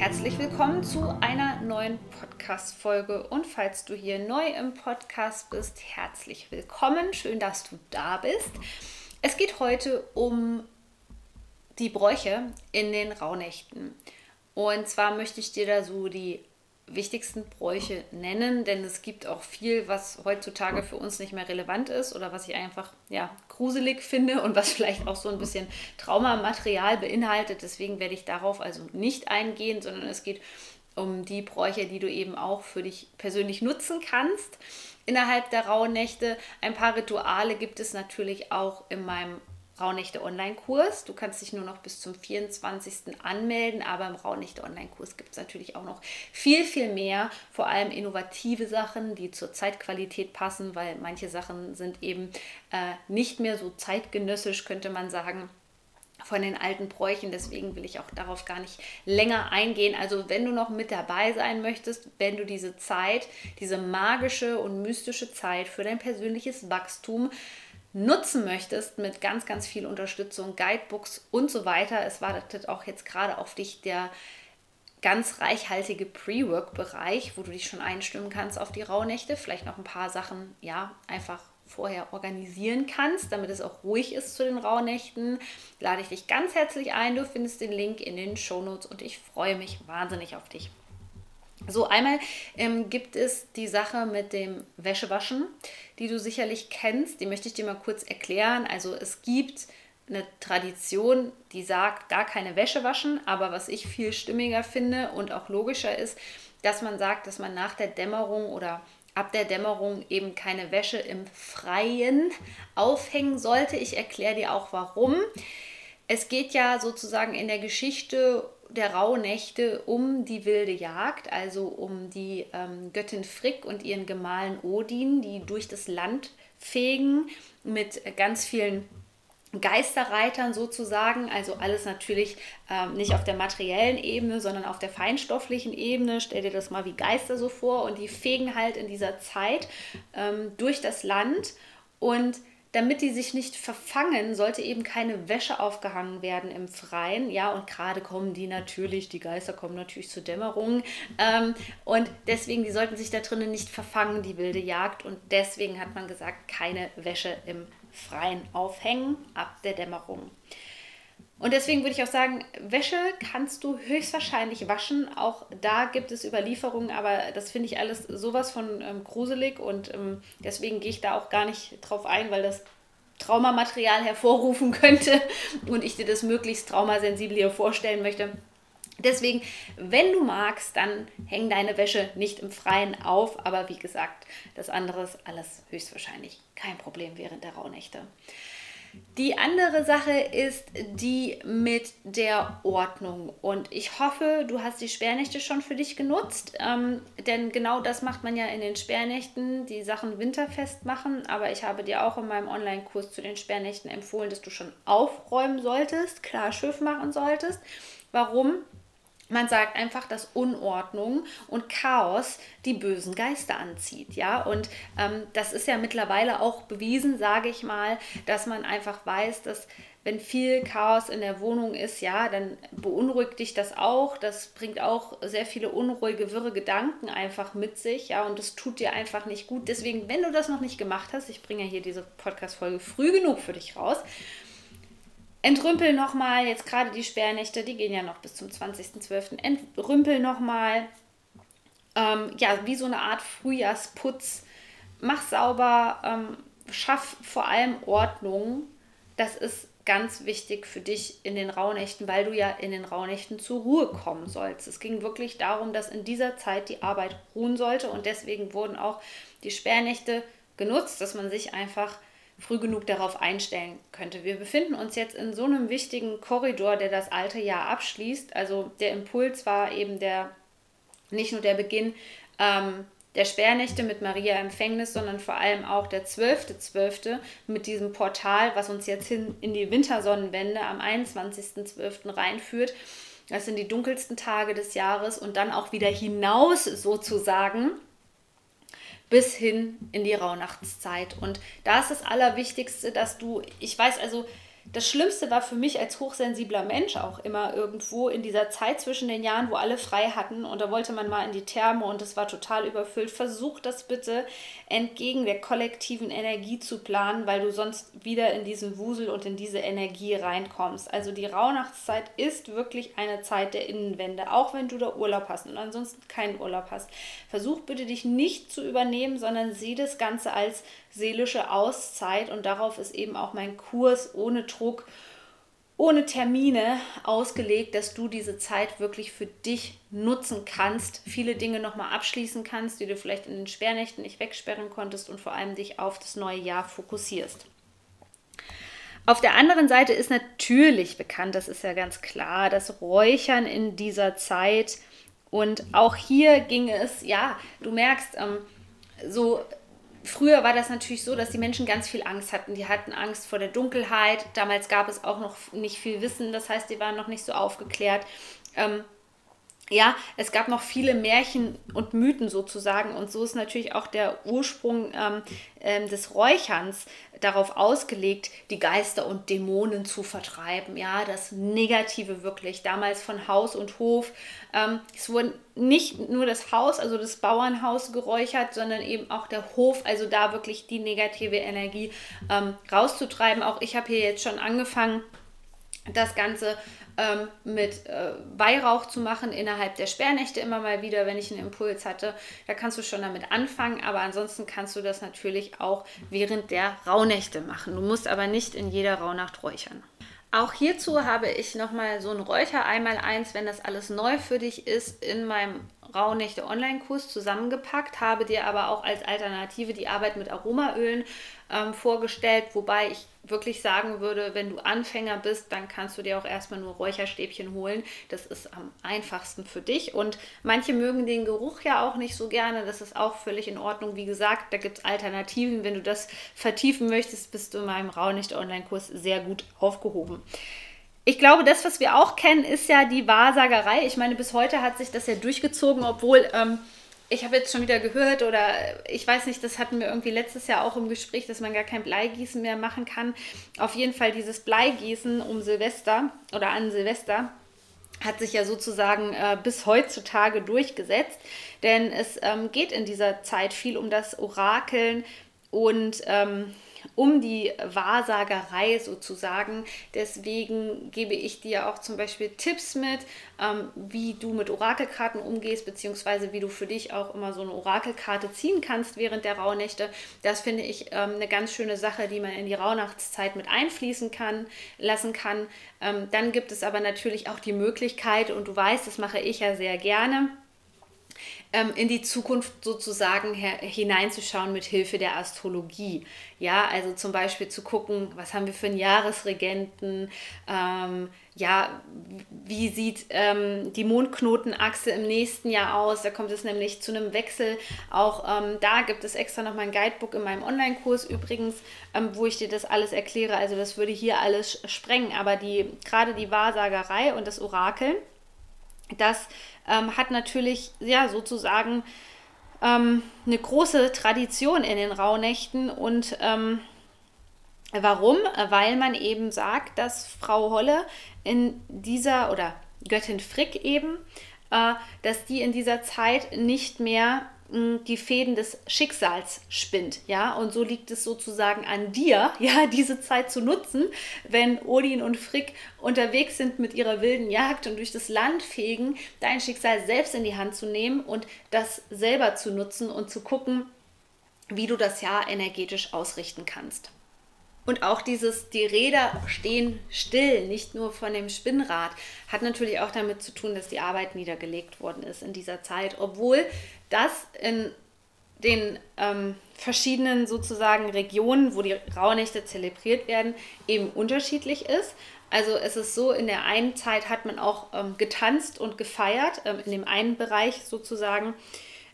Herzlich willkommen zu einer neuen Podcast-Folge. Und falls du hier neu im Podcast bist, herzlich willkommen. Schön, dass du da bist. Es geht heute um die Bräuche in den Rauhnächten. Und zwar möchte ich dir da so die wichtigsten Bräuche nennen, denn es gibt auch viel, was heutzutage für uns nicht mehr relevant ist oder was ich einfach ja, gruselig finde und was vielleicht auch so ein bisschen Traumamaterial beinhaltet. Deswegen werde ich darauf also nicht eingehen, sondern es geht um die Bräuche, die du eben auch für dich persönlich nutzen kannst. Innerhalb der Rauhnächte ein paar Rituale gibt es natürlich auch in meinem Rauhnächte Online-Kurs. Du kannst dich nur noch bis zum 24. anmelden, aber im Rauhnächte Online-Kurs gibt es natürlich auch noch viel, viel mehr, vor allem innovative Sachen, die zur Zeitqualität passen, weil manche Sachen sind eben äh, nicht mehr so zeitgenössisch, könnte man sagen von den alten Bräuchen. Deswegen will ich auch darauf gar nicht länger eingehen. Also wenn du noch mit dabei sein möchtest, wenn du diese Zeit, diese magische und mystische Zeit für dein persönliches Wachstum nutzen möchtest mit ganz, ganz viel Unterstützung, Guidebooks und so weiter. Es wartet auch jetzt gerade auf dich der ganz reichhaltige Pre-Work-Bereich, wo du dich schon einstimmen kannst auf die Rauhnächte, vielleicht noch ein paar Sachen, ja, einfach vorher organisieren kannst, damit es auch ruhig ist zu den Rauhnächten, lade ich dich ganz herzlich ein. Du findest den Link in den Shownotes und ich freue mich wahnsinnig auf dich. So, einmal ähm, gibt es die Sache mit dem Wäschewaschen, die du sicherlich kennst. Die möchte ich dir mal kurz erklären. Also es gibt eine Tradition, die sagt, gar keine Wäsche waschen. Aber was ich viel stimmiger finde und auch logischer ist, dass man sagt, dass man nach der Dämmerung oder ab der Dämmerung eben keine Wäsche im Freien aufhängen sollte. Ich erkläre dir auch warum. Es geht ja sozusagen in der Geschichte der Rauhnächte um die wilde Jagd, also um die ähm, Göttin Frick und ihren Gemahlen Odin, die durch das Land fegen mit ganz vielen Geisterreitern sozusagen, also alles natürlich ähm, nicht auf der materiellen Ebene, sondern auf der feinstofflichen Ebene. Stell dir das mal wie Geister so vor. Und die fegen halt in dieser Zeit ähm, durch das Land. Und damit die sich nicht verfangen, sollte eben keine Wäsche aufgehangen werden im Freien. Ja, und gerade kommen die natürlich, die Geister kommen natürlich zur Dämmerung. Ähm, und deswegen, die sollten sich da drinnen nicht verfangen, die wilde Jagd. Und deswegen hat man gesagt, keine Wäsche im Freien aufhängen ab der Dämmerung. Und deswegen würde ich auch sagen, Wäsche kannst du höchstwahrscheinlich waschen. Auch da gibt es Überlieferungen, aber das finde ich alles sowas von ähm, gruselig und ähm, deswegen gehe ich da auch gar nicht drauf ein, weil das Traumamaterial hervorrufen könnte und ich dir das möglichst traumasensibel hier vorstellen möchte. Deswegen, wenn du magst, dann häng deine Wäsche nicht im Freien auf. Aber wie gesagt, das andere ist alles höchstwahrscheinlich kein Problem während der Rauhnächte. Die andere Sache ist die mit der Ordnung. Und ich hoffe, du hast die Sperrnächte schon für dich genutzt. Ähm, denn genau das macht man ja in den Sperrnächten, die Sachen winterfest machen. Aber ich habe dir auch in meinem Online-Kurs zu den Sperrnächten empfohlen, dass du schon aufräumen solltest, klar Schiff machen solltest. Warum? Man sagt einfach, dass Unordnung und Chaos die bösen Geister anzieht, ja. Und ähm, das ist ja mittlerweile auch bewiesen, sage ich mal, dass man einfach weiß, dass wenn viel Chaos in der Wohnung ist, ja, dann beunruhigt dich das auch. Das bringt auch sehr viele unruhige, wirre Gedanken einfach mit sich, ja, und das tut dir einfach nicht gut. Deswegen, wenn du das noch nicht gemacht hast, ich bringe ja hier diese Podcast-Folge früh genug für dich raus, entrümpel nochmal, jetzt gerade die Sperrnächte, die gehen ja noch bis zum 20.12. Entrümpel nochmal, ähm, ja, wie so eine Art Frühjahrsputz. Mach sauber, ähm, schaff vor allem Ordnung. Das ist ganz wichtig für dich in den Rauhnächten, weil du ja in den Rauhnächten zur Ruhe kommen sollst. Es ging wirklich darum, dass in dieser Zeit die Arbeit ruhen sollte und deswegen wurden auch die Sperrnächte genutzt, dass man sich einfach früh genug darauf einstellen könnte. Wir befinden uns jetzt in so einem wichtigen Korridor, der das alte Jahr abschließt. Also der Impuls war eben der, nicht nur der Beginn ähm, der Sperrnächte mit Maria Empfängnis, sondern vor allem auch der 12.12. .12. mit diesem Portal, was uns jetzt hin in die Wintersonnenwende am 21.12. reinführt. Das sind die dunkelsten Tage des Jahres und dann auch wieder hinaus sozusagen bis hin in die Rauhnachtszeit. Und da ist das Allerwichtigste, dass du, ich weiß also, das Schlimmste war für mich als hochsensibler Mensch auch immer irgendwo in dieser Zeit zwischen den Jahren, wo alle frei hatten und da wollte man mal in die Therme und es war total überfüllt. Versuch das bitte entgegen der kollektiven Energie zu planen, weil du sonst wieder in diesen Wusel und in diese Energie reinkommst. Also die Rauhnachtszeit ist wirklich eine Zeit der Innenwende, auch wenn du da Urlaub hast und ansonsten keinen Urlaub hast. Versuch bitte dich nicht zu übernehmen, sondern sieh das Ganze als seelische Auszeit und darauf ist eben auch mein Kurs ohne Druck, ohne Termine ausgelegt, dass du diese Zeit wirklich für dich nutzen kannst, viele Dinge nochmal abschließen kannst, die du vielleicht in den Sperrnächten nicht wegsperren konntest und vor allem dich auf das neue Jahr fokussierst. Auf der anderen Seite ist natürlich bekannt, das ist ja ganz klar, das Räuchern in dieser Zeit und auch hier ging es, ja, du merkst, ähm, so früher war das natürlich so, dass die Menschen ganz viel Angst hatten. Die hatten Angst vor der Dunkelheit. Damals gab es auch noch nicht viel Wissen, das heißt, die waren noch nicht so aufgeklärt. Ähm, ja, es gab noch viele Märchen und Mythen sozusagen und so ist natürlich auch der Ursprung ähm, ähm, des Räucherns darauf ausgelegt, die Geister und Dämonen zu vertreiben. Ja, das Negative wirklich, damals von Haus und Hof. Ähm, es wurde nicht nur das Haus, also das Bauernhaus geräuchert, sondern eben auch der Hof, also da wirklich die negative Energie ähm, rauszutreiben. Auch ich habe hier jetzt schon angefangen, das Ganze ähm, mit äh, Weihrauch zu machen innerhalb der Sperrnächte immer mal wieder, wenn ich einen Impuls hatte. Da kannst du schon damit anfangen, aber ansonsten kannst du das natürlich auch während der Rauhnächte machen. Du musst aber nicht in jeder Rauhnacht räuchern. Auch hierzu habe ich nochmal so ein Räucher einmal eins, wenn das alles neu für dich ist, in meinem Rauhnächte Online-Kurs zusammengepackt, habe dir aber auch als Alternative die Arbeit mit Aromaölen ähm, vorgestellt, wobei ich wirklich sagen würde, wenn du Anfänger bist, dann kannst du dir auch erstmal nur Räucherstäbchen holen. Das ist am einfachsten für dich. Und manche mögen den Geruch ja auch nicht so gerne. Das ist auch völlig in Ordnung. Wie gesagt, da gibt es Alternativen. Wenn du das vertiefen möchtest, bist du in meinem Raunicht-Online-Kurs sehr gut aufgehoben. Ich glaube, das, was wir auch kennen, ist ja die Wahrsagerei. Ich meine, bis heute hat sich das ja durchgezogen, obwohl ähm, ich habe jetzt schon wieder gehört oder ich weiß nicht, das hatten wir irgendwie letztes Jahr auch im Gespräch, dass man gar kein Bleigießen mehr machen kann. Auf jeden Fall dieses Bleigießen um Silvester oder an Silvester hat sich ja sozusagen äh, bis heutzutage durchgesetzt, denn es ähm, geht in dieser Zeit viel um das Orakeln und ähm, um die Wahrsagerei sozusagen. Deswegen gebe ich dir auch zum Beispiel Tipps mit, ähm, wie du mit Orakelkarten umgehst, beziehungsweise wie du für dich auch immer so eine Orakelkarte ziehen kannst während der Rauhnächte. Das finde ich ähm, eine ganz schöne Sache, die man in die Rauhnachtszeit mit einfließen kann, lassen kann. Ähm, dann gibt es aber natürlich auch die Möglichkeit, und du weißt, das mache ich ja sehr gerne, ähm, in die Zukunft sozusagen hineinzuschauen mit Hilfe der Astrologie. Ja, also zum Beispiel zu gucken, was haben wir für einen Jahresregenten, ähm, ja, wie sieht ähm, die Mondknotenachse im nächsten Jahr aus? Da kommt es nämlich zu einem Wechsel. Auch ähm, da gibt es extra noch mal ein Guidebook in meinem Online-Kurs übrigens, ähm, wo ich dir das alles erkläre. Also das würde hier alles sprengen. Aber die gerade die Wahrsagerei und das Orakeln, das ähm, hat natürlich ja sozusagen ähm, eine große Tradition in den Rauhnächten und ähm, warum? Weil man eben sagt, dass Frau Holle in dieser oder Göttin Frick eben, äh, dass die in dieser Zeit nicht mehr die Fäden des Schicksals spinnt, ja, und so liegt es sozusagen an dir, ja, diese Zeit zu nutzen, wenn Odin und Frick unterwegs sind mit ihrer wilden Jagd und durch das Land fegen, dein Schicksal selbst in die Hand zu nehmen und das selber zu nutzen und zu gucken, wie du das Jahr energetisch ausrichten kannst. Und auch dieses, die Räder stehen still, nicht nur von dem Spinnrad, hat natürlich auch damit zu tun, dass die Arbeit niedergelegt worden ist in dieser Zeit, obwohl das in den ähm, verschiedenen sozusagen Regionen, wo die Rauhnächte zelebriert werden, eben unterschiedlich ist. Also es ist so, in der einen Zeit hat man auch ähm, getanzt und gefeiert, ähm, in dem einen Bereich sozusagen.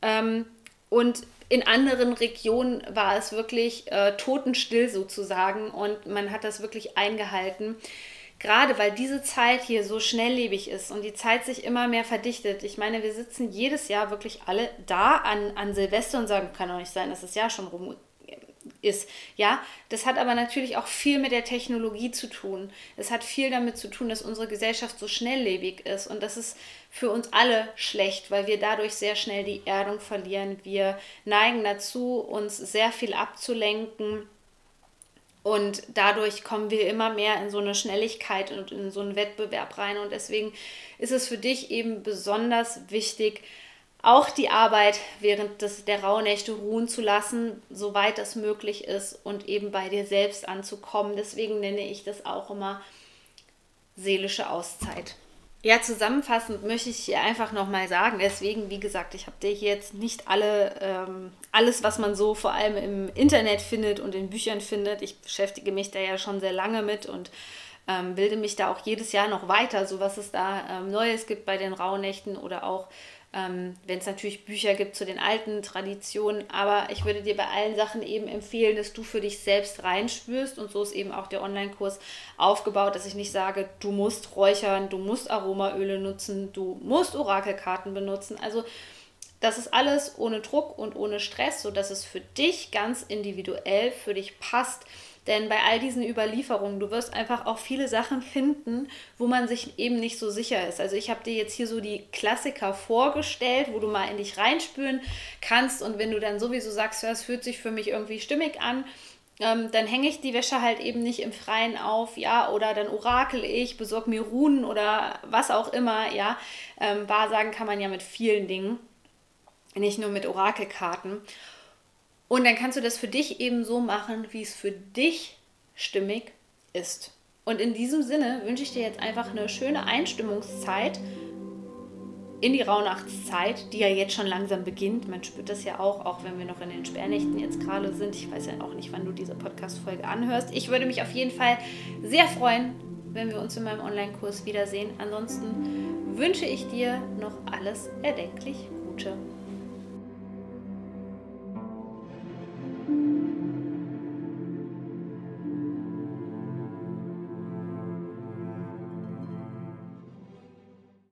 Ähm, und in anderen Regionen war es wirklich äh, totenstill sozusagen und man hat das wirklich eingehalten. Gerade weil diese Zeit hier so schnelllebig ist und die Zeit sich immer mehr verdichtet. Ich meine, wir sitzen jedes Jahr wirklich alle da an, an Silvester und sagen, kann doch nicht sein, dass das Jahr schon rum ist. Ja, das hat aber natürlich auch viel mit der Technologie zu tun. Es hat viel damit zu tun, dass unsere Gesellschaft so schnelllebig ist und das ist für uns alle schlecht, weil wir dadurch sehr schnell die Erdung verlieren. Wir neigen dazu, uns sehr viel abzulenken. Und dadurch kommen wir immer mehr in so eine Schnelligkeit und in so einen Wettbewerb rein. Und deswegen ist es für dich eben besonders wichtig, auch die Arbeit während des, der Rauhnächte ruhen zu lassen, soweit das möglich ist und eben bei dir selbst anzukommen. Deswegen nenne ich das auch immer seelische Auszeit. Ja, zusammenfassend möchte ich hier einfach nochmal sagen, deswegen, wie gesagt, ich habe dir hier jetzt nicht alle, ähm, alles, was man so vor allem im Internet findet und in Büchern findet. Ich beschäftige mich da ja schon sehr lange mit und ähm, bilde mich da auch jedes Jahr noch weiter, so was es da ähm, Neues gibt bei den Rauhnächten oder auch ähm, wenn es natürlich Bücher gibt zu den alten Traditionen. Aber ich würde dir bei allen Sachen eben empfehlen, dass du für dich selbst reinspürst. Und so ist eben auch der Online-Kurs aufgebaut, dass ich nicht sage, du musst räuchern, du musst Aromaöle nutzen, du musst Orakelkarten benutzen. Also das ist alles ohne Druck und ohne Stress, sodass es für dich ganz individuell für dich passt. Denn bei all diesen Überlieferungen, du wirst einfach auch viele Sachen finden, wo man sich eben nicht so sicher ist. Also ich habe dir jetzt hier so die Klassiker vorgestellt, wo du mal in dich reinspüren kannst. Und wenn du dann sowieso sagst, ja, es fühlt sich für mich irgendwie stimmig an, ähm, dann hänge ich die Wäsche halt eben nicht im Freien auf, ja, oder dann orakel ich, besorge mir Runen oder was auch immer, ja. Ähm, Wahrsagen kann man ja mit vielen Dingen, nicht nur mit Orakelkarten. Und dann kannst du das für dich eben so machen, wie es für dich stimmig ist. Und in diesem Sinne wünsche ich dir jetzt einfach eine schöne Einstimmungszeit in die Rauhnachtszeit, die ja jetzt schon langsam beginnt. Man spürt das ja auch, auch wenn wir noch in den Sperrnächten jetzt gerade sind. Ich weiß ja auch nicht, wann du diese Podcast-Folge anhörst. Ich würde mich auf jeden Fall sehr freuen, wenn wir uns in meinem Online-Kurs wiedersehen. Ansonsten wünsche ich dir noch alles erdenklich Gute.